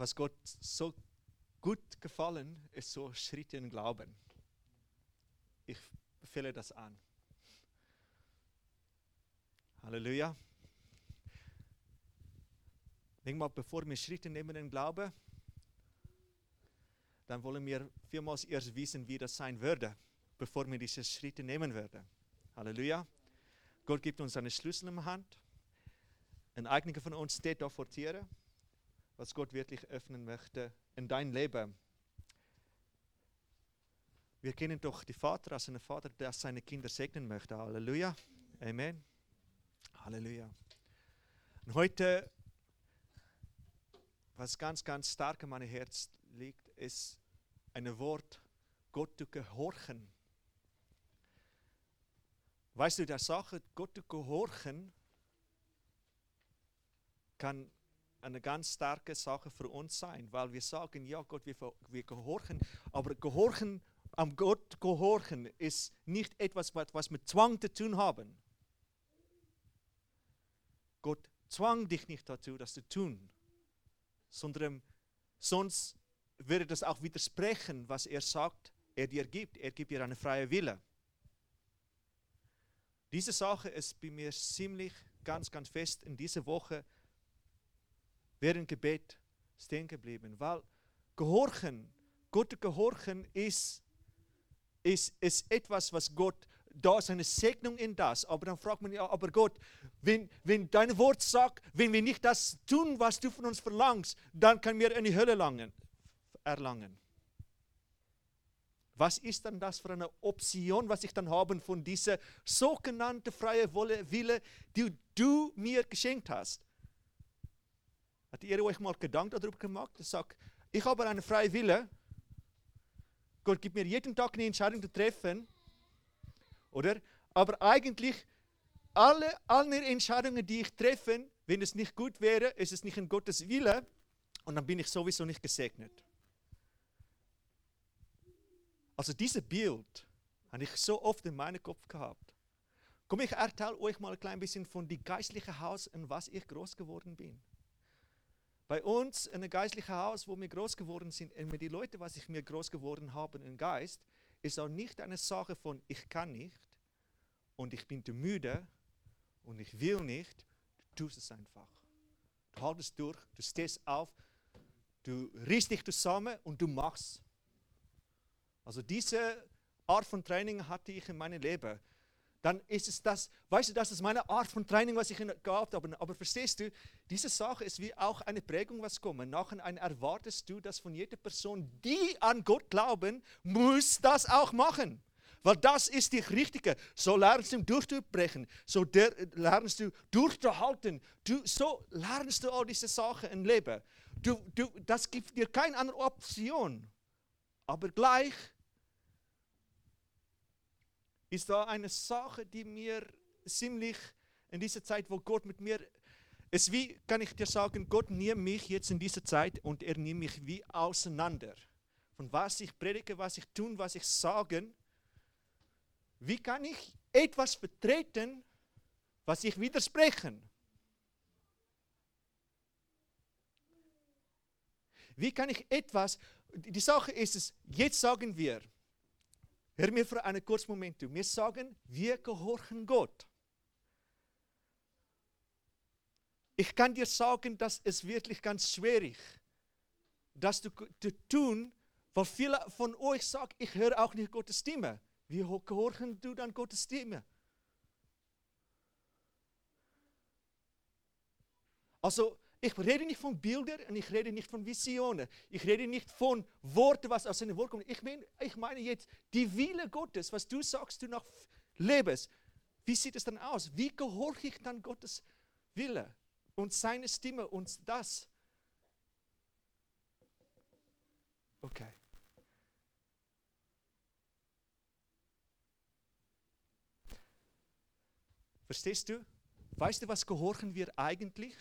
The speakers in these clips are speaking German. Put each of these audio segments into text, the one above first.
was Gott so gut gefallen, ist so Schritte in Glauben. Ich befehle das an. Halleluja. Denk mal, bevor wir Schritte nehmen in Glauben, dann wollen wir vielmals erst wissen, wie das sein würde, bevor wir diese Schritte nehmen würden. Halleluja. Gott gibt uns eine Schlüssel in die Hand. Ein einiger von uns steht da vor Tieren, was Gott wirklich öffnen möchte in dein Leben. Wir kennen doch die Vater als einen Vater, der seine Kinder segnen möchte. Halleluja. Amen. Halleluja. Und heute, was ganz, ganz stark in meinem Herz liegt, ist ein Wort, Gott zu gehorchen. Weißt du, der Sache, Gott zu gehorchen, kann eine ganz starke Sache für uns sein, weil wir sagen, ja Gott, wir, wir gehorchen, aber gehorchen, am Gott gehorchen ist nicht etwas, was mit Zwang zu tun haben. Gott zwang dich nicht dazu, das zu tun, sondern sonst würde das auch widersprechen, was er sagt, er dir gibt. Er gibt dir eine freie Wille. Diese Sache ist bei mir ziemlich ganz, ganz fest in dieser Woche während Gebet stehen geblieben, weil Gehorchen, Gott gehorchen ist, ist, ist etwas, was Gott, da ist eine Segnung in das, aber dann fragt man ja, aber Gott, wenn, wenn dein Wort sagt, wenn wir nicht das tun, was du von uns verlangst, dann können wir in die Hölle langen erlangen. Was ist dann das für eine Option, was ich dann habe von dieser sogenannten freien Wille, die du mir geschenkt hast? Hat ihr euch mal Gedanken darüber gemacht? Ich sage, ich habe eine freie Wille. Gott gibt mir jeden Tag eine Entscheidung zu treffen. Oder? Aber eigentlich, alle, alle Entscheidungen, die ich treffe, wenn es nicht gut wäre, ist es nicht in Gottes Wille. Und dann bin ich sowieso nicht gesegnet. Also dieses Bild habe ich so oft in meinem Kopf gehabt. Komm, ich erzähle euch mal ein klein bisschen von dem geistlichen Haus, in was ich groß geworden bin. Bei uns in einem geistlichen Haus, wo wir groß geworden sind, und mit den Leuten, was ich mir groß geworden habe im Geist, ist auch nicht eine Sache von ich kann nicht und ich bin zu müde und ich will nicht. Du tust es einfach. Du haltest durch, du stehst auf, du riechst dich zusammen und du machst. Also diese Art von Training hatte ich in meinem Leben. Dann ist es das, weißt du, das ist meine Art von Training, was ich gehabt habe. Aber verstehst du, diese Sache ist wie auch eine Prägung, was kommt. Nachher erwartest du, dass von jeder Person, die an Gott glauben, muss das auch machen. Weil das ist die Richtige. So lernst du durchzubrechen. So lernst du durchzuhalten. Du, so lernst du all diese Sachen im Leben. Du, du, das gibt dir keine andere Option. Aber gleich ist da eine Sache, die mir ziemlich in dieser Zeit, wo Gott mit mir ist, wie kann ich dir sagen, Gott nimmt mich jetzt in dieser Zeit und er nimmt mich wie auseinander. Von was ich predige, was ich tun, was ich sagen. Wie kann ich etwas vertreten, was ich widersprechen? Wie kann ich etwas, die Sache ist es, jetzt sagen wir, hör mir für einen kurzen Moment zu, wir sagen, wir gehorchen Gott. Ich kann dir sagen, dass es wirklich ganz schwierig das zu, zu tun, weil viele von euch sagen, ich höre auch nicht Gottes Stimme. Wie gehorchen du dann Gottes Stimme? Also, ich rede nicht von Bildern und ich rede nicht von Visionen. Ich rede nicht von Worten, was aus einem Wort kommt. Ich meine, ich meine jetzt die Wille Gottes, was du sagst, du noch lebst. Wie sieht es dann aus? Wie gehorche ich dann Gottes Wille und seine Stimme und das? Okay. Verstehst du? Weißt du, was gehorchen wir eigentlich?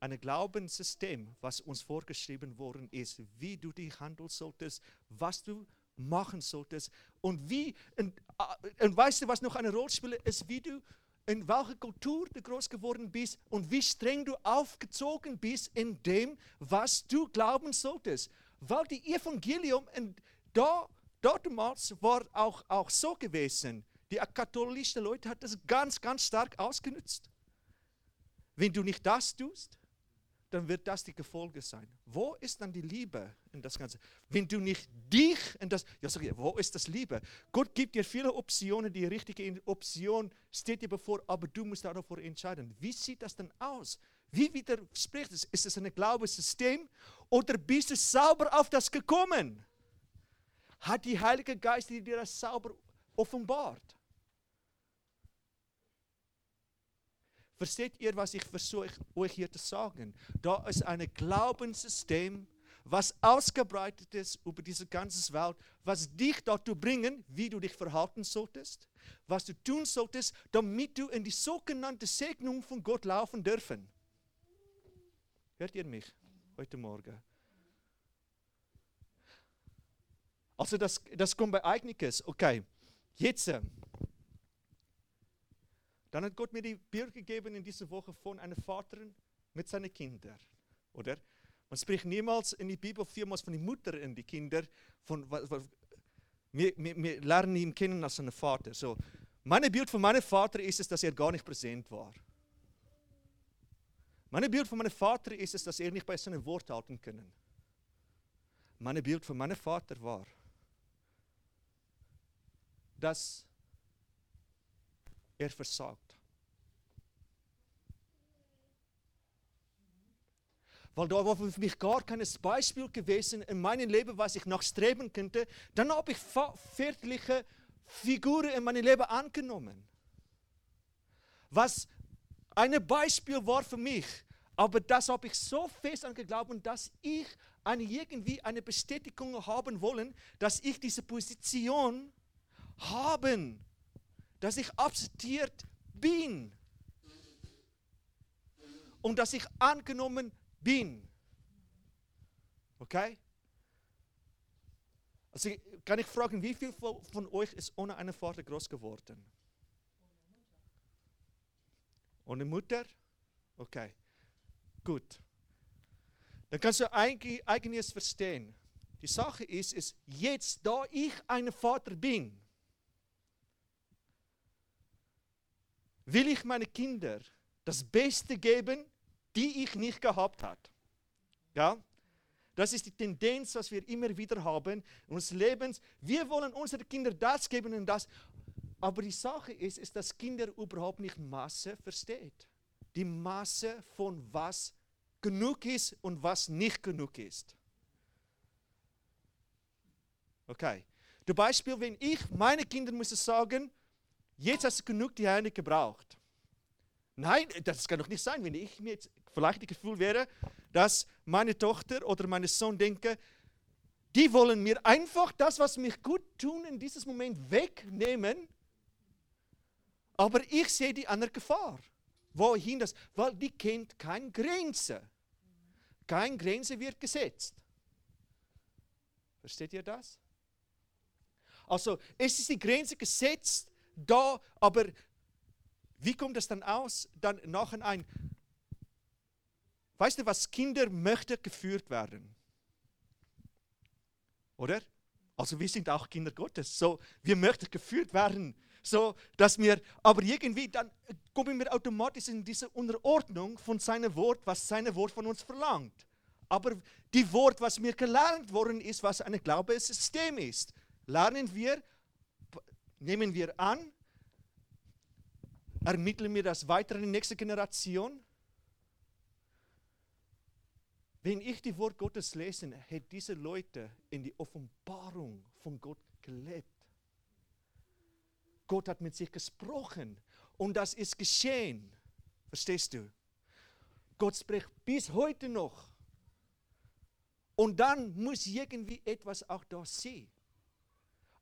Ein Glaubenssystem, was uns vorgeschrieben worden ist, wie du dich handeln solltest, was du machen solltest und wie, und, äh, und weißt du, was noch eine Rolle spielt, ist, wie du in welcher Kultur du groß geworden bist und wie streng du aufgezogen bist in dem, was du glauben solltest. Weil die Evangelium in, da, damals war auch, auch so gewesen. Die katholischen Leute hat das ganz, ganz stark ausgenutzt. Wenn du nicht das tust, dann wird das die Gefolge sein. Wo ist dann die Liebe in das Ganze? Wenn du nicht dich in das, ja sag ich, wo ist das Liebe? Gott gibt dir viele Optionen, die richtige Option steht dir bevor, aber du musst davor entscheiden. Wie sieht das denn aus? Wie widerspricht es? Ist es ein Glaubenssystem oder bist du sauber auf das gekommen? Hat die Heilige Geist dir das sauber offenbart? Versteht ihr, was ich versuche euch hier zu sagen? Da ist ein Glaubenssystem, was ausgebreitet ist über diese ganze Welt, was dich dazu bringen, wie du dich verhalten solltest, was du tun solltest, damit du in die sogenannte Segnung von Gott laufen dürfen. Hört ihr mich heute Morgen? Also das, das kommt bei einiges. Okay, jetzt dann hat Gott mir die Bild gegeben in dieser Woche von einem Vater mit seinen Kindern. Oder? Man spricht niemals in der Bibel vielmals von der Mutter und die Kinder. Von, wir, wir, wir, lernen ihn kennen als einen Vater. So, mein Bild von meinem Vater ist es, dass er gar nicht präsent war. Mein Bild von meinem Vater ist es, dass er nicht bei seinem Wort halten können. Mein Bild von meinem Vater war, dass er versagt. Weil da war für mich gar kein Beispiel gewesen in meinem Leben, was ich noch streben könnte. Dann habe ich väterliche Figuren in meinem Leben angenommen. Was ein Beispiel war für mich. Aber das habe ich so fest an geglaubt, dass ich eine, irgendwie eine Bestätigung haben wollen, dass ich diese Position haben dass ich akzeptiert bin und dass ich angenommen bin. Okay? Also kann ich fragen, wie viel von euch ist ohne einen Vater groß geworden? Ohne Mutter? Okay, gut. Dann kannst du eigentlich verstehen. Die Sache ist, ist jetzt, da ich ein Vater bin, will ich meinen Kindern das Beste geben, die ich nicht gehabt habe. Ja? Das ist die Tendenz, was wir immer wieder haben in unserem Leben. Wir wollen unseren Kindern das geben und das. Aber die Sache ist, ist, dass Kinder überhaupt nicht Masse versteht. Die Masse von was genug ist und was nicht genug ist. Okay. Zum Beispiel, wenn ich meine Kinder muss sagen, jetzt hast du genug die Hände gebraucht. Nein, das kann doch nicht sein, wenn ich mir jetzt vielleicht das Gefühl wäre, dass meine Tochter oder mein Sohn denke, die wollen mir einfach das, was mich gut tun, in diesem Moment wegnehmen. Aber ich sehe die andere Gefahr. Wohin das? Weil die kennt keine Grenze. Keine Grenze wird gesetzt. Versteht ihr das? Also, es ist die Grenze gesetzt, da, aber wie kommt das dann aus? Dann nachher ein, weißt du was, Kinder möchten geführt werden. Oder? Also wir sind auch Kinder Gottes. So, wir möchten geführt werden. So, dass wir, aber irgendwie, dann kommen wir automatisch in diese Unterordnung von seinem Wort, was sein Wort von uns verlangt. Aber die Wort, was mir gelernt worden ist, was ein Glaubenssystem ist, lernen wir, nehmen wir an Ermitteln wir das weiter in die nächste Generation? Wenn ich die Wort Gottes lese, hat diese Leute in die Offenbarung von Gott gelebt. Gott hat mit sich gesprochen und das ist geschehen. Verstehst du? Gott spricht bis heute noch. Und dann muss irgendwie etwas auch da sein.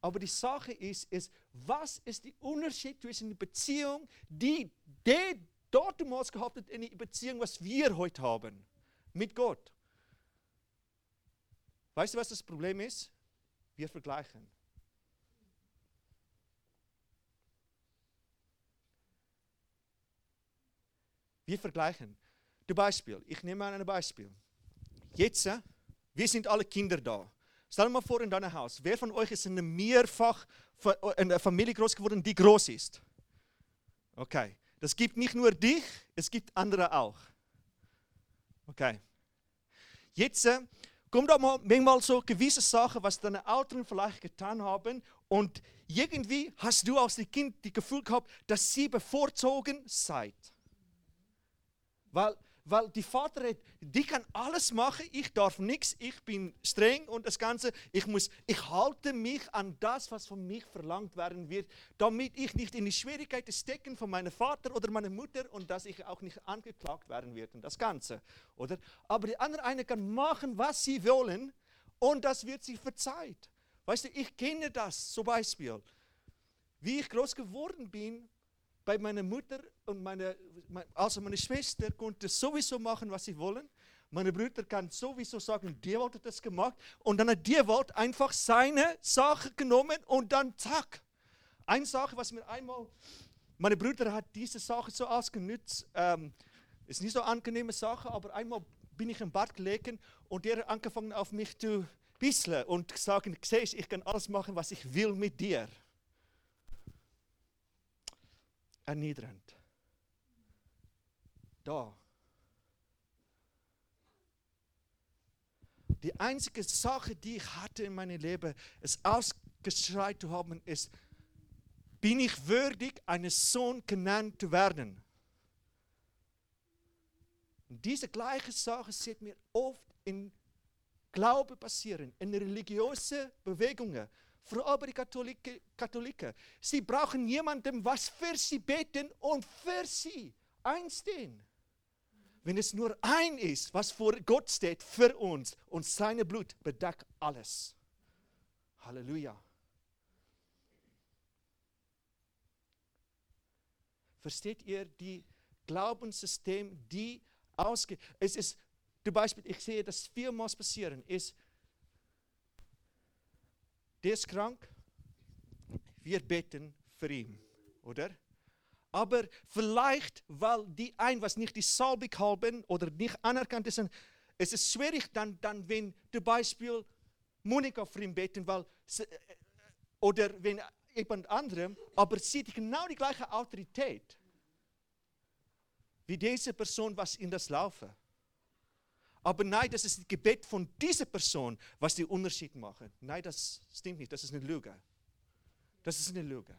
Aber die Sache ist, ist, was ist der Unterschied zwischen der Beziehung, die der dort damals gehabt hat, in der Beziehung, was wir heute haben, mit Gott? Weißt du, was das Problem ist? Wir vergleichen. Wir vergleichen. Du Beispiel, ich nehme ein Beispiel. Jetzt, äh, wir sind alle Kinder da. Stell dir mal vor in deinem Haus, wer von euch ist in einer mehrfach in einer Familie groß geworden, die groß ist? Okay, das gibt nicht nur dich, es gibt andere auch. Okay. Jetzt kommt auch mal manchmal so gewisse Sachen, was deine Eltern vielleicht getan haben und irgendwie hast du als Kind das Gefühl gehabt, dass sie bevorzogen seid. Weil weil die Vater hat, die kann alles machen, ich darf nichts, ich bin streng und das Ganze, ich muss, ich halte mich an das, was von mir verlangt werden wird, damit ich nicht in die Schwierigkeiten stecken von meinem Vater oder meiner Mutter und dass ich auch nicht angeklagt werden werde und das Ganze, oder? Aber die andere eine kann machen, was sie wollen und das wird sie verzeiht. Weißt du, ich kenne das, zum Beispiel. Wie ich groß geworden bin, bei meiner Mutter und meine, also meine Schwester konnte sowieso machen, was sie wollen. Meine Brüder kann sowieso sagen, die wollte das gemacht. Und dann hat die Wort einfach seine Sache genommen und dann zack. Eine Sache, was mir einmal, meine Brüder hat diese Sache so ausgenutzt, ähm, ist nicht so eine angenehme Sache, aber einmal bin ich im Bad gelegen und der hat angefangen auf mich zu bisseln und gesagt, siehst, ich kann alles machen, was ich will mit dir erniedrigend. Da. Die einzige Sache, die ich hatte in meinem Leben, es ausgeschreit zu haben, ist, bin ich würdig, eines Sohn genannt zu werden? Und diese gleiche Sache sieht mir oft in Glaube passieren, in religiösen Bewegungen. Vor allem die Katholiken, Katholiken. Sie brauchen jemanden, was für sie beten und für sie einstehen. Wenn es nur ein ist, was vor Gott steht für uns und seine Blut bedeckt alles. Halleluja. Versteht ihr die Glaubenssystem, die ausgeht? Es ist, zum Beispiel, ich sehe das viermal passieren, ist, der ist krank, wir beten für ihn, oder? Aber vielleicht, weil die ein, was nicht die Salbung haben oder nicht anerkannt ist, es ist schwierig dann, dann wenn zum Beispiel Monika für ihn beten, weil, oder wenn jemand anderem, aber sie hat genau die gleiche Autorität wie diese Person, was in das Laufen. Aber nein, das ist das Gebet von dieser Person, was den Unterschied macht. Nein, das stimmt nicht. Das ist eine Lüge. Das ist eine Lüge.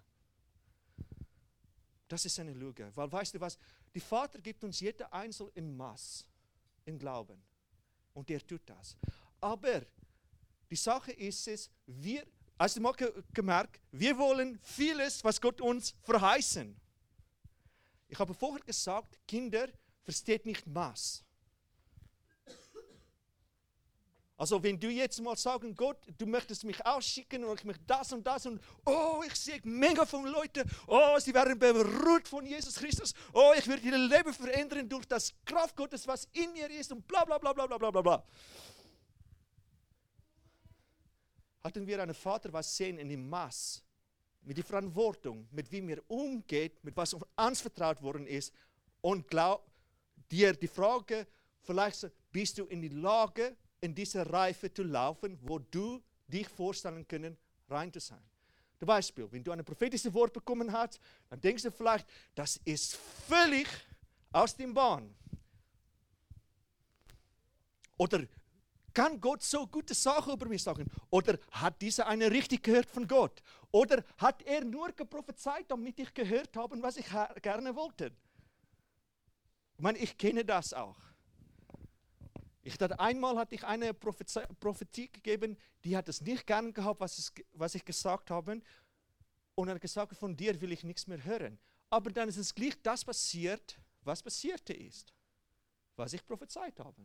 Das ist eine Lüge. Weil weißt du was? Die Vater gibt uns jeder Einzel in Maß, in Glauben. Und er tut das. Aber die Sache ist es, wir, hast du mal gemerkt, wir wollen vieles, was Gott uns verheißen. Ich habe vorher gesagt, Kinder versteht nicht Maß. Also wenn du jetzt mal sagen, Gott, du möchtest mich ausschicken und ich möchte das und das und oh, ich sehe mega von Leuten, oh, sie werden beruht von Jesus Christus, oh, ich werde ihr Leben verändern durch das Kraft Gottes, was in mir ist und bla bla bla bla bla bla bla. Hatten wir einen Vater, was sehen in dem Maß, mit der Verantwortung, mit wie mir umgeht, mit was uns vertraut worden ist und glaub dir die Frage, vielleicht bist du in die Lage, in diese Reife zu laufen, wo du dich vorstellen können, rein zu sein. Zum Beispiel, wenn du ein prophetisches Wort bekommen hast, dann denkst du vielleicht, das ist völlig aus dem Bahn. Oder kann Gott so gute Sachen über mich sagen? Oder hat dieser eine richtig gehört von Gott? Oder hat er nur geprophezeit, damit ich gehört habe, was ich gerne wollte? Ich meine, ich kenne das auch. Ich dachte, einmal hatte ich eine Prophetie gegeben, die hat es nicht gern gehabt, was, es, was ich gesagt habe. Und hat gesagt, von dir will ich nichts mehr hören. Aber dann ist es gleich das passiert, was passierte ist. Was ich prophezeit habe.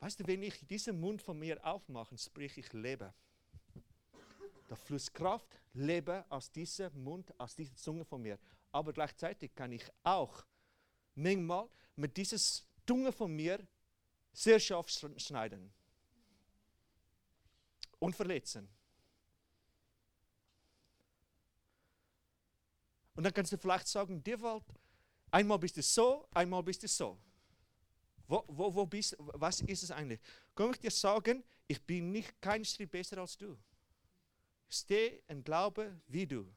Weißt du, wenn ich diesen Mund von mir aufmache, sprich ich Leben. Da fließt Kraft, Leben aus diesem Mund, aus dieser Zunge von mir aber gleichzeitig kann ich auch manchmal mit dieses Zunge von mir sehr scharf schneiden und verletzen. Und dann kannst du vielleicht sagen, Dirwald, einmal bist du so, einmal bist du so. Wo, wo, wo bist, was ist es eigentlich? Kann ich dir sagen, ich bin nicht kein Schritt besser als du. Ich stehe und glaube wie du.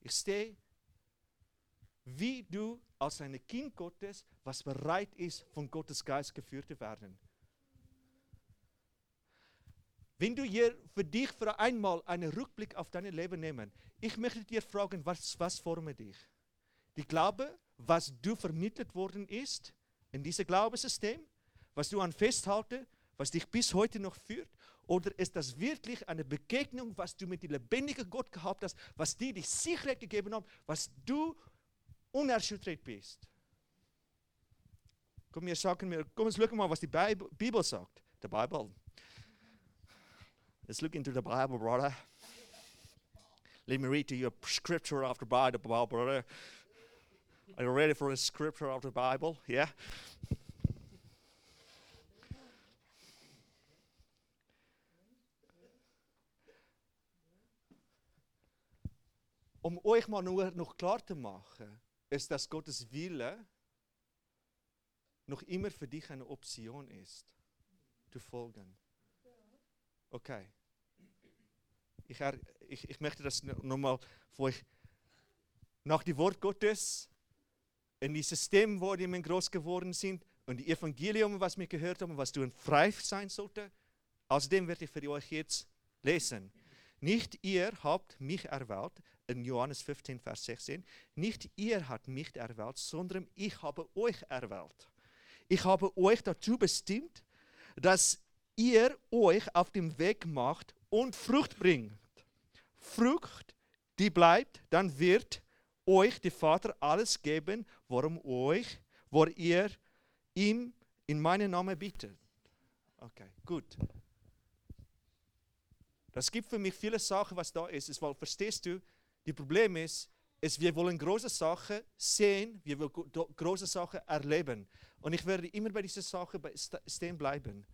Ich stehe wie du als ein Kind Gottes, was bereit ist, von Gottes Geist geführt zu werden. Wenn du hier für dich für einmal einen Rückblick auf dein Leben nehmen, ich möchte dir fragen, was, was formt dich? Die Glaube, was du vermittelt worden ist in diesem Glaubenssystem, was du an festhalten, was dich bis heute noch führt, oder ist das wirklich eine Begegnung, was du mit dem lebendigen Gott gehabt hast, was dir die Sicherheit gegeben hat, was du unerschüttert bist? Komm, wir sagen wir, komm, jetzt schauen mal, was die Bibel sagt. Die Bibel. Let's look into the Bible, brother. Let me read to you a scripture of the Bible, brother. Are you ready for a scripture of the Bible? Yeah? Um euch mal nur noch klar zu machen, ist, dass Gottes Wille noch immer für dich eine Option ist, zu folgen. Okay. Ich, ich, ich möchte das nochmal für euch nach dem Wort Gottes in die System, wo die Menschen groß geworden sind und die Evangelium, was wir gehört haben, was du frei sein sollte. Außerdem werde ich für euch jetzt lesen. Nicht ihr habt mich erwählt, in Johannes 15, Vers 16. Nicht ihr habt mich erwählt, sondern ich habe euch erwählt. Ich habe euch dazu bestimmt, dass ihr euch auf dem Weg macht und Frucht bringt. Frucht, die bleibt, dann wird euch der Vater alles geben, worum euch, wo ihr ihm in meinem Namen bittet. Okay, gut. Das gibt für mich viele Sachen, was da ist. Weil, verstehst du, das Problem ist, ist, wir wollen große Sachen sehen, wir wollen große Sachen erleben. Und ich werde immer bei dieser Sache stehen bleiben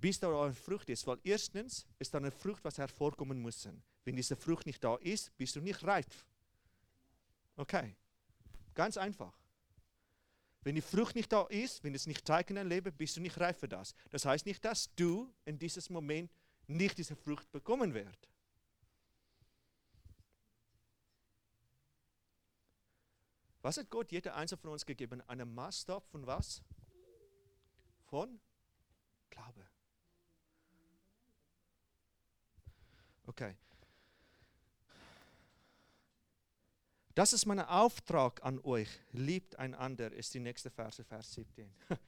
bis da eine Frucht ist. Weil erstens ist da eine Frucht, was hervorkommen muss. Wenn diese Frucht nicht da ist, bist du nicht reif. Okay, ganz einfach. Wenn die Frucht nicht da ist, wenn es nicht zeigt in deinem Leben, bist du nicht reif für das. Das heißt nicht, dass du in diesem Moment nicht diese Frucht bekommen wirst. Was hat Gott jeder Einzelne von uns gegeben? Einen Maßstab von was? Von Glaube. Okay. Das ist mein Auftrag an euch. Liebt einander, ist die nächste Verse, Vers 17.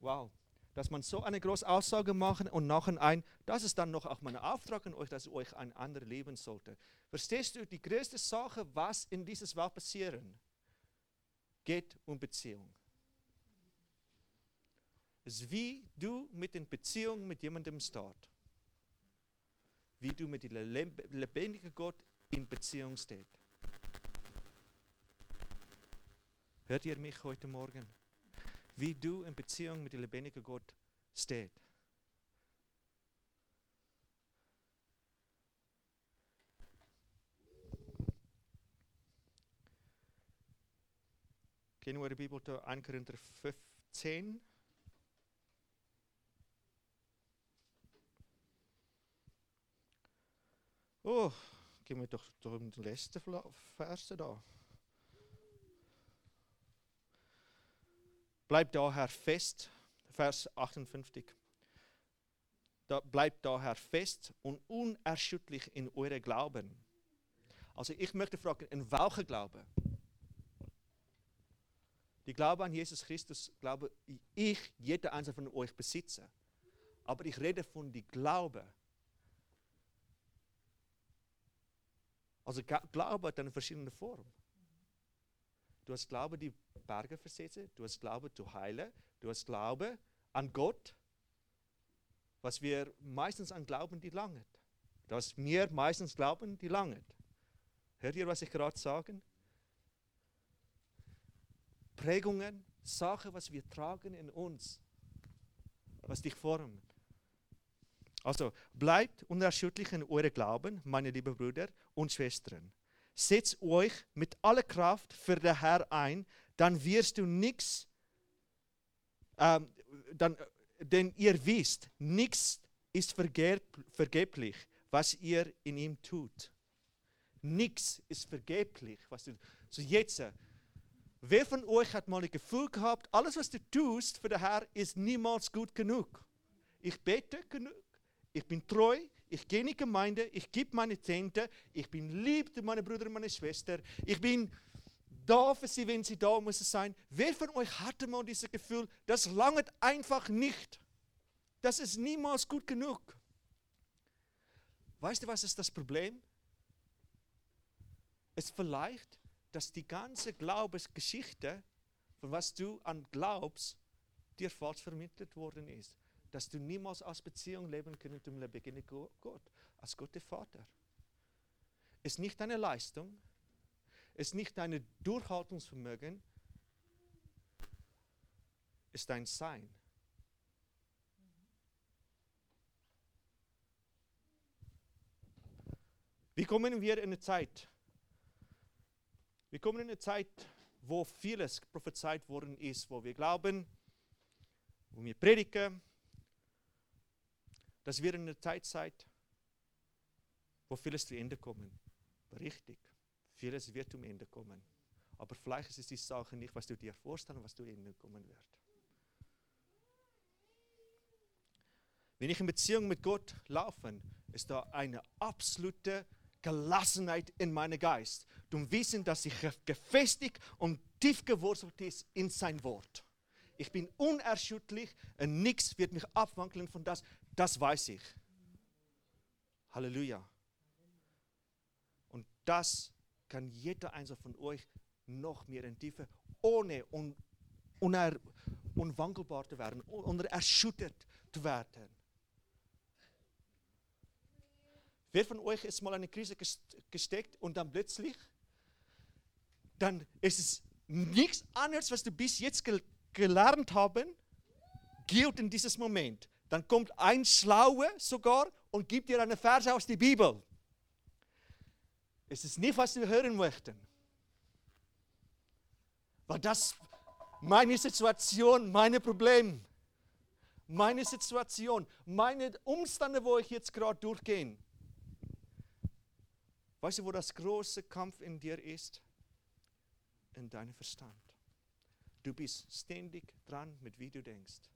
wow. Dass man so eine große Aussage machen und nachher ein, das ist dann noch auch mein Auftrag an euch, dass ihr euch ein anderer leben sollte. Verstehst du, die größte Sache, was in dieses Welt passieren, geht um Beziehung. Es ist wie du mit den Beziehungen mit jemandem start wie du mit dem lebendigen Gott in Beziehung stehst. Hört ihr mich heute Morgen? Wie du in Beziehung mit dem lebendigen Gott stehst. Gehen wir die Bibel zu 1 Korinther 15. Oh, gehen wir doch den letzten Vers da. Bleibt daher fest, Vers 58. Da bleibt daher fest und unerschütterlich in eure Glauben. Also ich möchte fragen, in welcher Glaube? Die Glaube an Jesus Christus, glaube ich, jeder einzelne von euch besitze. Aber ich rede von dem Glaube Also Glaube hat eine verschiedene Form. Du hast Glaube, die Berge versetzen, du hast Glaube zu heilen, du hast Glaube an Gott, was wir meistens an glauben, die langet. Was wir meistens glauben, die langet. Hört ihr, was ich gerade sage? Prägungen, Sachen, was wir tragen in uns, was dich formt. Also bleibt unerschütterlich in eurem Glauben, meine lieben Brüder und Schwestern. setz euch mit aller Kraft für den Herr ein, dann wirst du nichts, ähm, dann, denn ihr wisst, nichts ist vergeb, vergeblich, was ihr in ihm tut. Nichts ist vergeblich, was du. So jetzt, wer von euch hat mal ein Gefühl gehabt, alles was du tust für den Herr ist niemals gut genug? Ich bete genug, ich bin treu, ich gehe in die Gemeinde, ich gebe meine Zehnte, ich bin lieb zu meinen Brüdern und meiner Schwester, ich bin da für sie, wenn sie da müssen sein. Wer von euch hatte mal dieses Gefühl, das langt einfach nicht? Das ist niemals gut genug. Weißt du, was ist das Problem? Es vielleicht, dass die ganze Glaubensgeschichte, von was du an glaubst, dir falsch vermittelt worden ist dass du niemals als Beziehung leben können dem lebendigen Gott, als Gott der Vater. Es ist nicht deine Leistung, es ist nicht dein Durchhaltungsvermögen, es ist dein Sein. Wie kommen wir in eine Zeit? Wir kommen in eine Zeit, wo vieles prophezeit worden ist, wo wir glauben, wo wir predigen, dass wir in einer Zeit seid, wo vieles zu Ende kommen. Richtig, vieles wird zum Ende kommen. Aber vielleicht ist es die Sache nicht, was du dir vorstellst, was zu Ende kommen wird. Wenn ich in Beziehung mit Gott laufe, ist da eine absolute Gelassenheit in meinem Geist. Du wissen, dass ich gefestigt und tief gewurzelt ist in sein Wort. Ich bin unerschütterlich und nichts wird mich abwankeln von das. Das weiß ich. Halleluja. Und das kann jeder einzelne von euch noch mehr in Tiefe, ohne un, uner, unwankelbar zu werden, unerschüttert zu werden. Wer von euch ist mal in eine Krise gesteckt und dann plötzlich, dann ist es nichts anderes, was du bis jetzt gelernt haben, gilt in dieses Moment dann kommt ein Schlauer sogar und gibt dir eine Verse aus der Bibel. Es ist nicht, was wir hören möchten. Weil das meine Situation, meine Probleme, meine Situation, meine Umstände, wo ich jetzt gerade durchgehe. Weißt du, wo das große Kampf in dir ist? In deinem Verstand. Du bist ständig dran, mit wie du denkst.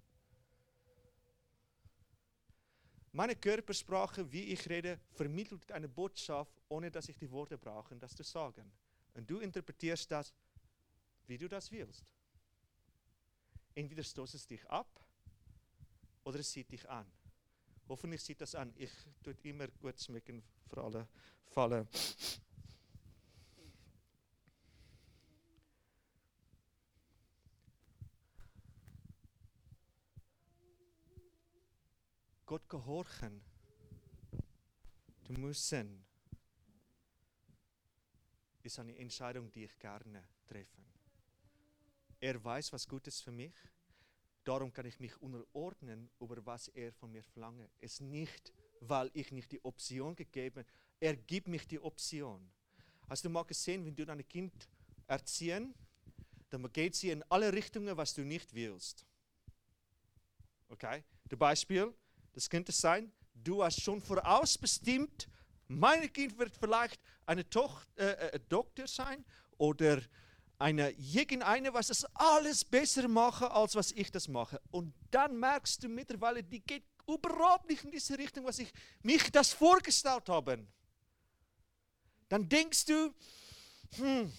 Meine Körpersprache, wie ich rede, vermittelt eine Botschaft, ohne dass ich die Worte brauche, das zu sagen. Und du interpretierst das, wie du das willst. Entweder stoßt es dich ab oder es sieht dich an. Hoffentlich sieht das an. Ich tue immer gut schmecken für alle Fälle. Gott gehorchen. Du müssen. Ist eine Entscheidung, die ich gerne treffe. Er weiß, was gut ist für mich. Darum kann ich mich unterordnen, über was er von mir verlangt. Es nicht, weil ich nicht die Option gegeben habe. Er gibt mich die Option. Hast du mal gesehen, wenn du dein Kind erziehen, dann geht sie in alle Richtungen, was du nicht willst. Okay? Zum Beispiel, das könnte sein, du hast schon vorausbestimmt, mein Kind wird vielleicht eine Tochter, äh, äh, Doktor sein oder eine irgendeine, was das alles besser mache, als was ich das mache. Und dann merkst du mittlerweile, die geht überhaupt nicht in diese Richtung, was ich mich das vorgestellt habe. Dann denkst du, hm,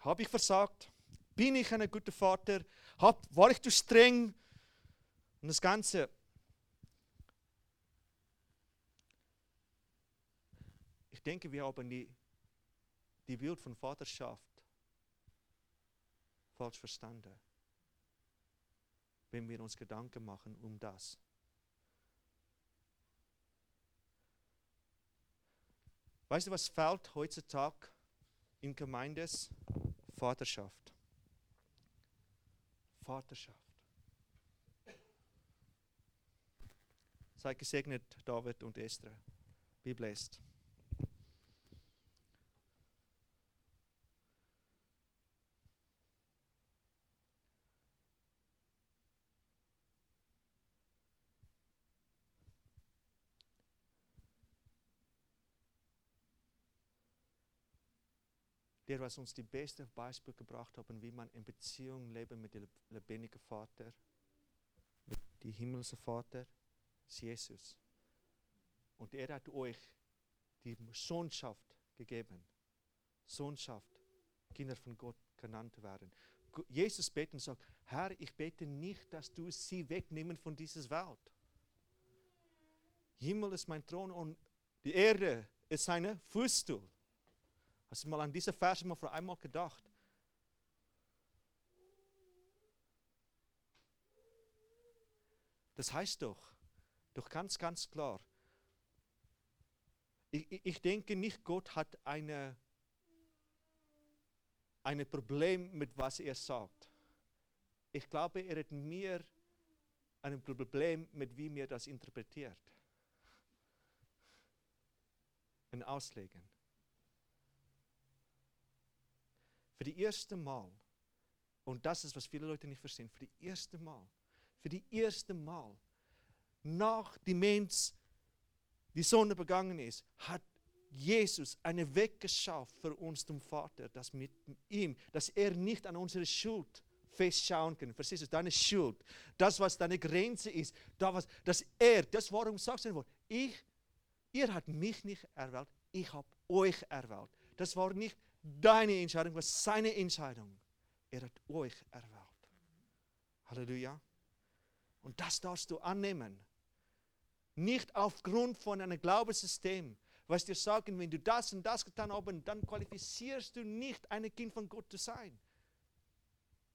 habe ich versagt? Bin ich ein guter Vater? Hab, war ich zu streng? Und das Ganze Ich denke, wir haben die, die Bild von Vaterschaft falsch verstanden, wenn wir uns Gedanken machen um das. Weißt du, was fehlt heutzutage in Gemeindes? Vaterschaft. Vaterschaft. Sei gesegnet, David und Esther. Be blessed. Der was uns die beste Beispiel gebracht hat, wie man in Beziehung leben mit dem lebendigen Vater, mit dem himmlischen Vater, ist Jesus. Und er hat euch die Sohnschaft gegeben. Sohnschaft, Kinder von Gott genannt werden. Jesus betet und sagt, Herr, ich bete nicht, dass du sie wegnehmen von dieser Welt. Himmel ist mein Thron und die Erde ist seine Fußstuhl. Hast du mal an diese Verse mal vor einmal gedacht? Das heißt doch, doch ganz, ganz klar, ich, ich denke nicht, Gott hat eine, ein Problem mit was er sagt. Ich glaube, er hat mir ein Problem mit wie mir das interpretiert und auslegen. Für die erste Mal, und das ist, was viele Leute nicht verstehen, für die erste Mal, für die erste Mal, nach dem Mensch die Sonne begangen ist, hat Jesus einen Weg geschafft für uns zum Vater, dass mit ihm, dass er nicht an unsere Schuld festschauen kann. Verstehst du? Deine Schuld, das, was deine Grenze ist, das, was, dass er, das warum sagst du ich, ihr habt mich nicht erwählt, ich habe euch erwählt. Das war nicht deine Entscheidung, was seine Entscheidung. Er hat euch erwählt. Halleluja. Und das darfst du annehmen. Nicht aufgrund von einem Glaubenssystem, was dir sagen, wenn du das und das getan hast, dann qualifizierst du nicht, ein Kind von Gott zu sein.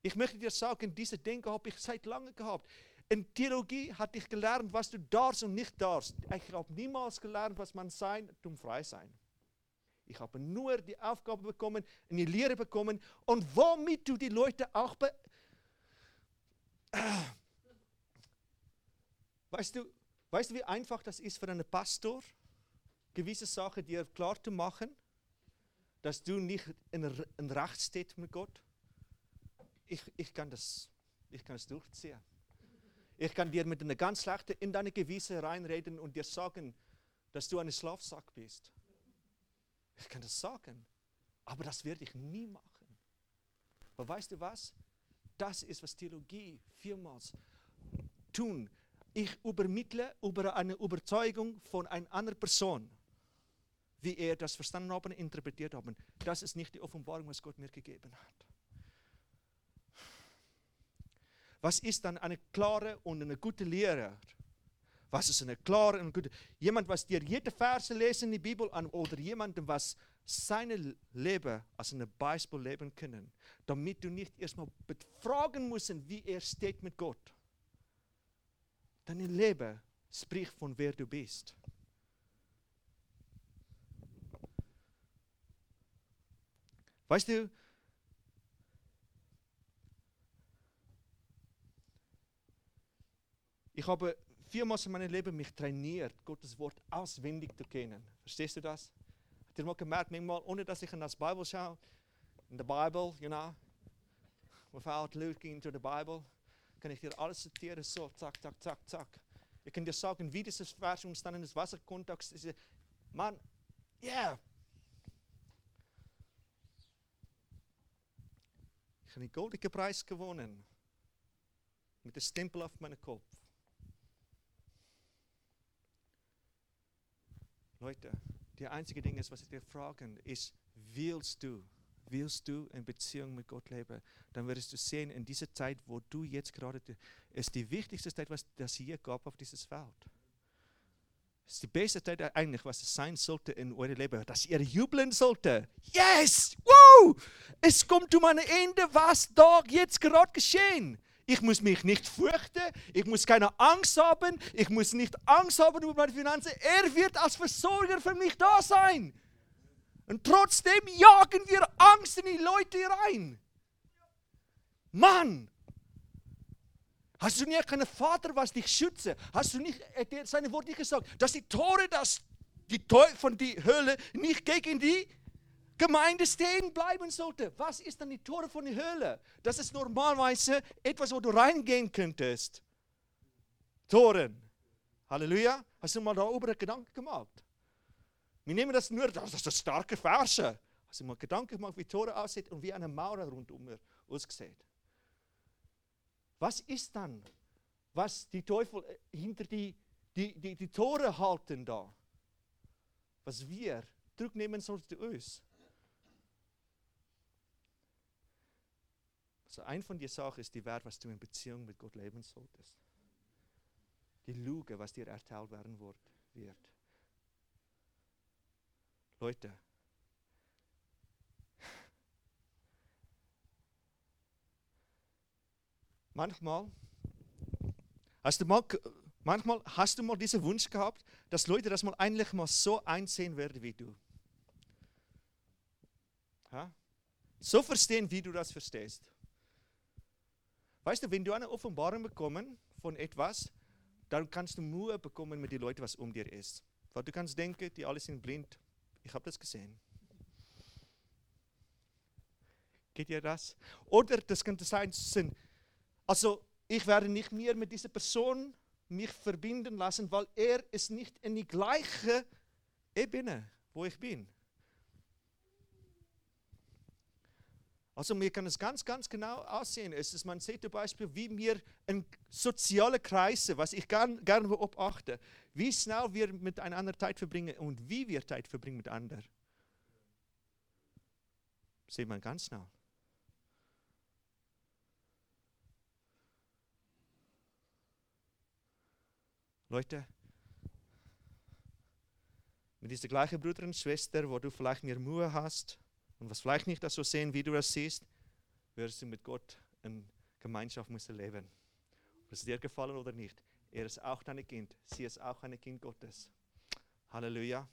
Ich möchte dir sagen, diese Denke habe ich seit langem gehabt. In Theologie hatte ich gelernt, was du darfst und nicht darfst. Ich habe niemals gelernt, was man sein, um frei sein. Ich habe nur die Aufgabe bekommen, eine Lehre bekommen und womit du die Leute auch be weißt du, weißt du, wie einfach das ist für einen Pastor, gewisse Sachen dir klar zu machen, dass du nicht in, in Recht steht mit Gott? Ich, ich, kann das, ich kann das durchziehen. Ich kann dir mit einer ganz leichten in deine Gewisse reinreden und dir sagen, dass du ein Schlafsack bist. Ich kann das sagen, aber das werde ich nie machen. Aber weißt du was? Das ist, was Theologie vielmals tun. Ich übermittle über eine Überzeugung von einer anderen Person, wie er das verstanden und interpretiert hat. Das ist nicht die Offenbarung, was Gott mir gegeben hat. Was ist dann eine klare und eine gute Lehre? Was ist eine klare und gute? Jemand, was dir jede Verse lesen in die Bibel an oder jemand, was seine Leben als ein Beispiel leben können, damit du nicht erstmal fragen musst, wie er steht mit Gott. Dein Leben spricht von wer du bist. Weißt du, ich habe viermal in meinem Leben mich trainiert, Gottes Wort auswendig zu kennen. Verstehst du das? Habt ihr mal gemerkt, manchmal, ohne dass ich in das Bible schaue, in der Bible, you know, without looking into the Bible, kann ich dir alles zitieren, so, zack, zack, zack, zack. Ich kann dir sagen, wie dieses Vers umstanden ist, was der yeah. Ich habe einen goldenen Preis gewonnen. Mit dem Stempel auf meinem Kopf. Leute, die einzige Ding ist, was dir fragen, ist, willst du, willst du in Beziehung mit Gott leben? Dann wirst du sehen, in dieser Zeit, wo du jetzt gerade, ist die wichtigste Zeit, was das hier gab auf dieses. Es ist die beste Zeit eigentlich, was es sein sollte in eurem Leben, dass ihr jubeln sollte. Yes! Woo! Es kommt um ein Ende, was da jetzt gerade geschehen. Ich muss mich nicht fürchten, ich muss keine Angst haben, ich muss nicht Angst haben über meine Finanzen. Er wird als Versorger für mich da sein. Und trotzdem jagen wir Angst in die Leute rein. Mann, hast du nicht einen Vater, was dich schütze? Hast du nicht äh, seine Worte gesagt, dass die Tore das, die Tore von der Hölle nicht gegen die Gemeinde stehen bleiben sollte. Was ist dann die Tore von der Hölle? Das ist normalerweise etwas, wo du reingehen könntest. Toren. Halleluja. Hast du mal darüber Gedanken gemacht? Wir nehmen das nur, das ist starke Verse. Also mal Gedanken gemacht, wie Tore aussieht und wie eine Mauer rundum aussieht. Was ist dann, was die Teufel äh, hinter die, die, die, die Tore halten da? Was wir zurücknehmen sollten uns. Also ein von den Sachen ist die Wert, was du in Beziehung mit Gott leben solltest. Die Lüge, was dir erteilt werden wird. Leute, manchmal hast du mal, manchmal hast du mal diesen Wunsch gehabt, dass Leute das mal eigentlich mal so einsehen werden wie du. Ja? So verstehen, wie du das verstehst. Weißt du, wenn du eine Offenbarung bekommst von etwas, dann kannst du Mühe bekommen mit den Leuten, was um dir ist. Weil du kannst denken, die alle sind blind. Ich habe das gesehen. Geht ihr das? Oder das könnte sein, also ich werde nicht mehr mit dieser Person mich verbinden lassen, weil er ist nicht in die gleiche Ebene, wo ich bin. Also mir kann es ganz, ganz genau aussehen. Es ist, man sieht zum Beispiel, wie wir in soziale Kreise, was ich gerne gern beobachte, wie schnell wir miteinander Zeit verbringen und wie wir Zeit verbringen mit anderen. Sieht man ganz schnell. Leute, mit dieser gleichen Bruder und Schwester, wo du vielleicht mehr Mühe hast und was vielleicht nicht so sehen, wie du das siehst, wirst du mit Gott in Gemeinschaft müssen leben. Ob es dir gefallen oder nicht, er ist auch dein Kind, sie ist auch ein Kind Gottes. Halleluja.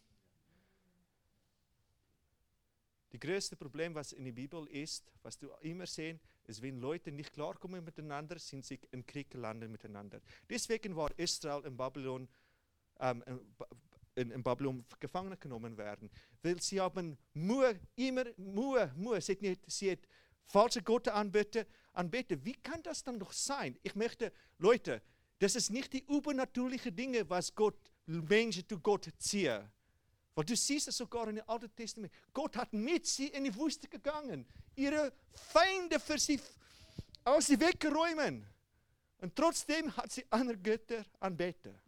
Das größte Problem, was in der Bibel ist, was du immer sehen, ist, wenn Leute nicht klarkommen miteinander, sind sie in Krieg gelandet miteinander. Deswegen war Israel in Babylon, ähm, in, in, Babylon gefangen genommen werden, weil sie haben Mühe, immer Mühe, Mühe. Sie hat, nicht, sie hat falsche Gott anbeten, anbeten. Wie kann das dann doch sein? Ich möchte, Leute, das ist nicht die übernatürlichen Dinge, was Gott Menschen zu Gott ziehen. Weil du siehst es sogar in dem Alten Testament. Gott hat mit sie in die Wüste gegangen, ihre Feinde für sie aus sie weggeräumt. Und trotzdem hat sie andere Götter anbeten.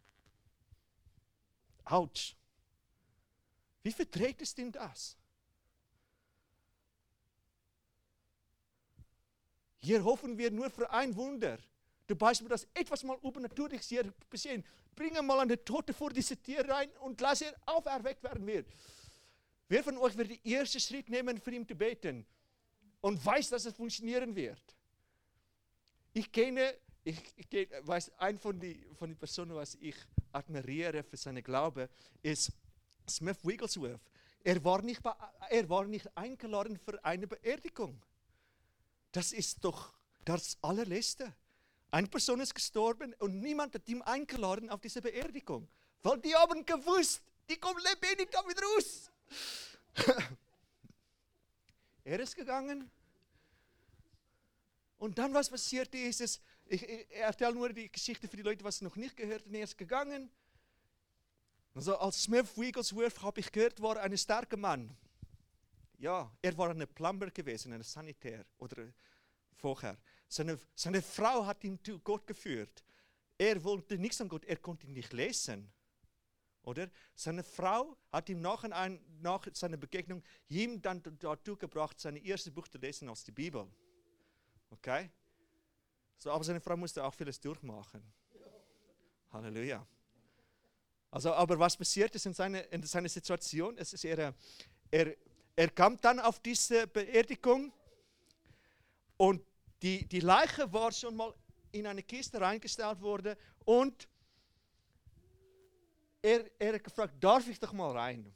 Autsch. Wie verträgt es denn das? Hier hoffen wir nur für ein Wunder. Zum Beispiel, dass etwas mal übernatürliches hier passiert. Bring mal eine Tote vor diese Tier rein und lass ihn auferweckt werden wird. Wer von euch wird den ersten Schritt nehmen, für ihn zu beten und weiß, dass es funktionieren wird? Ich kenne, ich, ich kenne, weiß, ein von den von die Personen, was ich admiriere für seine Glaube, ist Smith Wigglesworth. Er war, nicht, er war nicht eingeladen für eine Beerdigung. Das ist doch das allerletzte. Eine Person ist gestorben und niemand hat ihn eingeladen auf diese Beerdigung. Weil die haben gewusst, die kommen lebendig da wieder raus. er ist gegangen. Und dann, was passiert ist, ist ich, ich erzähle nur die Geschichte für die Leute, was noch nicht gehört haben. Er ist gegangen. Also als Smith Wigglesworth habe ich gehört, war ein starker Mann. Ja, er war ein Plumber gewesen, ein Sanitär oder vorher. Seine, seine Frau hat ihn zu Gott geführt. Er wollte nichts an Gott, er konnte ihn nicht lesen. Oder? Seine Frau hat ihm nach, ein, nach seiner Begegnung ihm dann dazu gebracht, sein erstes Buch zu lesen aus der Bibel. Okay? So, aber seine Frau musste auch vieles durchmachen. Halleluja. Also, aber was passiert ist in seiner, in seiner Situation? Es ist er, er, er kam dann auf diese Beerdigung und die, die Leiche war schon mal in eine Kiste reingestellt worden und er, er hat gefragt, darf ich doch mal rein?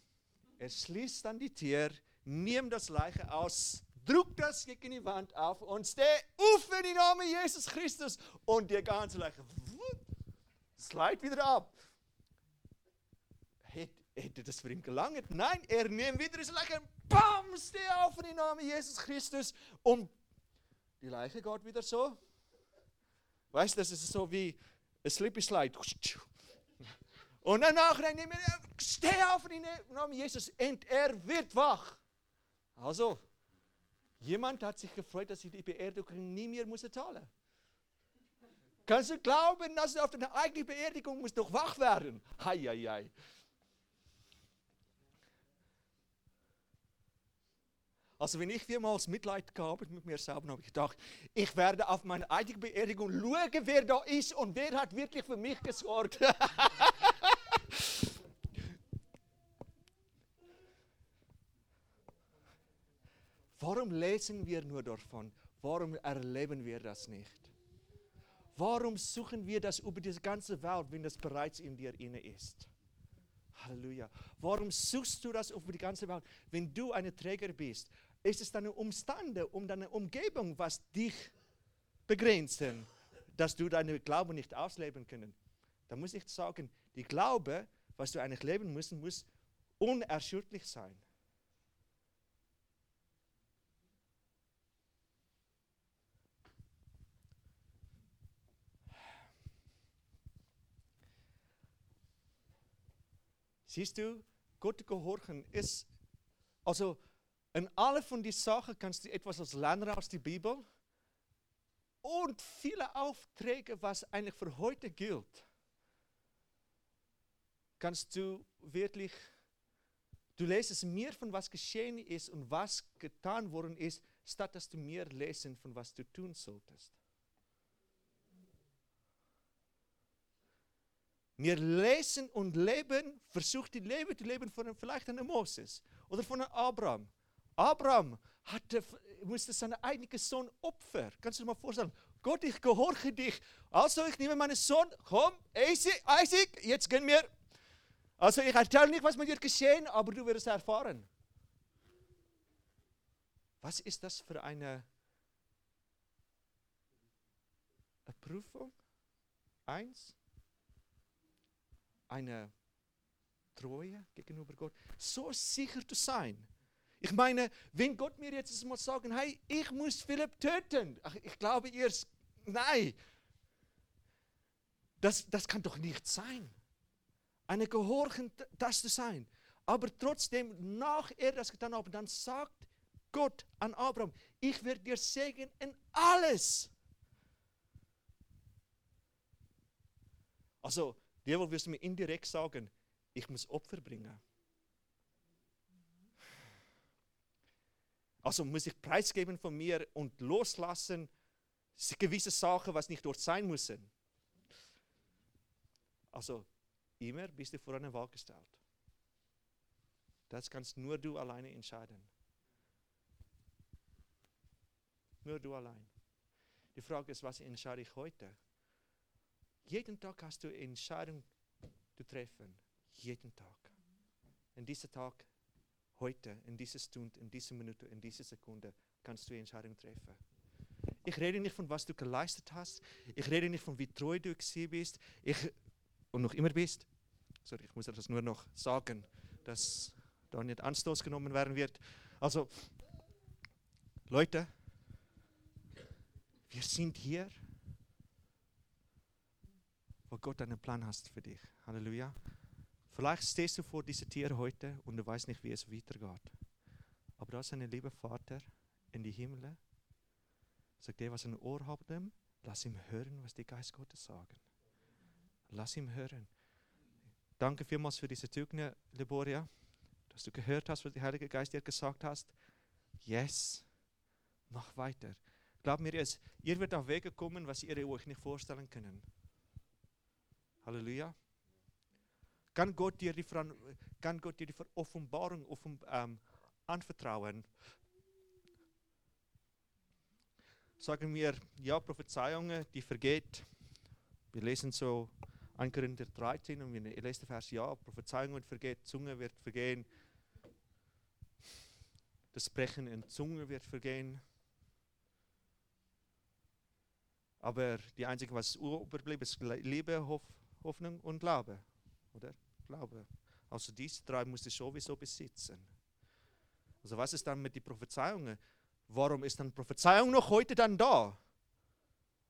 Er schließt dann die Tür, nimmt das Leiche aus, drückt das gegen die Wand auf und steht auf in den Namen Jesus Christus und die ganze Leiche slide wieder ab. Hätte das für ihn gelangt? Nein, er nimmt wieder das Leiche, bam, steh auf in den Namen Jesus Christus und die Leiche geht wieder so. Weißt du, das ist so wie ein Slippy Slide. Und danach nehme ich, steh auf in den Namen Jesus und er wird wach. Also, jemand hat sich gefreut, dass ich die Beerdigung nie mehr muss zahlen Kannst du glauben, dass du auf deine eigene Beerdigung musst doch wach werden? Hei, hei, hei. Also wenn ich vielmals Mitleid gehabt mit mir selber, habe ich gedacht, ich werde auf meine eigene Beerdigung schauen, wer da ist und wer hat wirklich für mich gesorgt. Warum lesen wir nur davon? Warum erleben wir das nicht? Warum suchen wir das über diese ganze Welt, wenn das bereits in dir inne ist? Halleluja. Warum suchst du das über die ganze Welt, wenn du ein Träger bist? Ist es deine Umstände, um deine Umgebung, was dich begrenzen, dass du deine Glaube nicht ausleben können? Da muss ich sagen, die Glaube, was du eigentlich leben musst, muss unerschütterlich sein. Siehst du, Gott gehorchen ist, also in alle von diesen Sachen kannst du etwas als lernen aus der Bibel und viele Aufträge, was eigentlich für heute gilt, kannst du wirklich, du lesest mehr von was geschehen ist und was getan worden ist, statt dass du mehr lesen von was du tun solltest. Wir lesen und leben, versucht die Leben zu leben von vielleicht einem Moses oder von einem Abraham. Abraham hatte, musste seinen eigenen Sohn opfern. Kannst du dir mal vorstellen? Gott, ich gehorche dich. Also, ich nehme meinen Sohn, komm, Isaac, jetzt gehen wir. Also, ich erzähle nicht, was mit dir geschehen, aber du wirst erfahren. Was ist das für eine, eine Prüfung? Eins eine Treue gegenüber Gott, so sicher zu sein. Ich meine, wenn Gott mir jetzt mal sagen, hey, ich muss Philipp töten, Ach, ich glaube ihr, nein, das, das kann doch nicht sein. Eine Gehorchen, das zu sein. Aber trotzdem, nach er das getan hat, dann sagt Gott an Abraham, ich werde dir segnen in alles. Also, Jawohl, wirst du mir indirekt sagen, ich muss Opfer bringen. Also muss ich preisgeben von mir und loslassen gewisse Sachen, was nicht dort sein müssen. Also immer bist du vor eine Wahl gestellt. Das kannst nur du alleine entscheiden. Nur du allein. Die Frage ist, was entscheide ich heute? Jeden Tag hast du Entscheidungen zu treffen. Jeden Tag. In diesem Tag, heute, in dieser Stunde, in dieser Minute, in dieser Sekunde kannst du Entscheidungen treffen. Ich rede nicht von was du geleistet hast. Ich rede nicht von wie treu du bist. Ich, und noch immer bist. Sorry, ich muss das nur noch sagen, dass da nicht Anstoß genommen werden wird. Also, Leute, wir sind hier wo Gott einen Plan hast für dich. Halleluja. Vielleicht stehst du vor diesem Tier heute und du weißt nicht, wie es weitergeht. Aber da ist ein lieber Vater in die Himmel. Sagt er, was ein Ohr hat, lass ihm hören, was die Geist Gottes sagen. Lass ihm hören. Danke vielmals für diese Zeugnis, Liboria, dass du gehört hast, was der Heilige Geist dir gesagt hat. Yes, mach weiter. Glaub mir, ihr werdet auf Wege kommen, was ihr euch nicht vorstellen könnt. Halleluja. Kann Gott dir die, kann Gott dir die Offenbarung offen, ähm, anvertrauen? Sagen wir, ja, Prophezeiungen, die vergeht. Wir lesen so 1 Korinther 13 und wir lesen Vers, ja, Prophezeiungen vergeht, Zunge wird vergehen. Das Sprechen in Zunge wird vergehen. Aber die einzige, was überbleibt, ist Liebe, Hoffnung. Hoffnung und Glaube. Oder? Glaube. Also diese drei musst du sowieso besitzen. Also was ist dann mit den Prophezeiungen? Warum ist dann Prophezeiung noch heute dann da?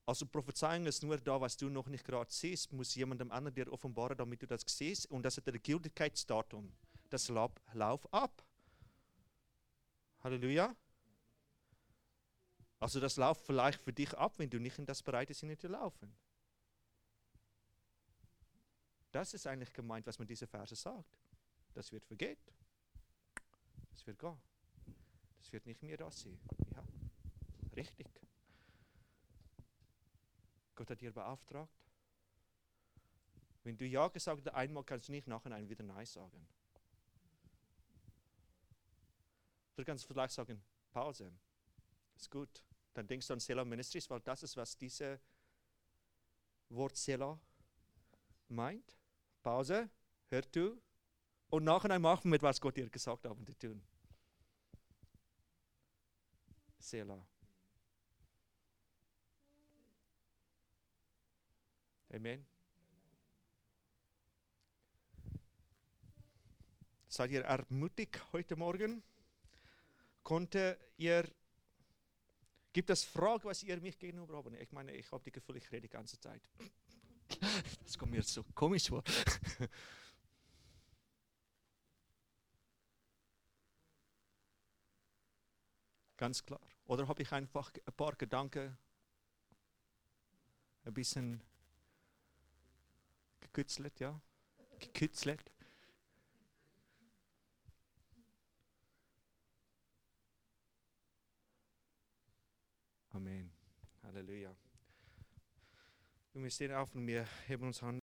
Also Prophezeiung ist nur da, was du noch nicht gerade siehst, muss jemandem anderen dir offenbaren, damit du das siehst. Und das ist der Gültigkeitsdatum. Das Lauf ab. Halleluja. Also das läuft vielleicht für dich ab, wenn du nicht in das bereit bist, zu laufen. Das ist eigentlich gemeint, was man diese Verse sagt. Das wird vergeht. Das wird gehen. Das wird nicht mehr das sein. Ja, richtig. Gott hat dir beauftragt. Wenn du Ja gesagt hast, einmal kannst du nicht nachher wieder Nein sagen. Du kannst vielleicht sagen, Pause. Ist gut. Dann denkst du an Selah Ministries, weil das ist, was dieses Wort Selah meint. Pause, hör du. Und nachher machen mit, was Gott dir gesagt hat, zu tun. Selah. Amen. Seid ihr ermutigt heute Morgen? Konnte ihr, gibt es Fragen, was ihr mich gegenüber habt? Ich meine, ich habe die Gefühl, ich rede die ganze Zeit. Das kommt mir so komisch vor. Ganz klar. Oder habe ich einfach ein paar Gedanken ein bisschen gekützelt, ja? Gekützelt. Amen. Halleluja. Wir stehen auf und wir heben uns an.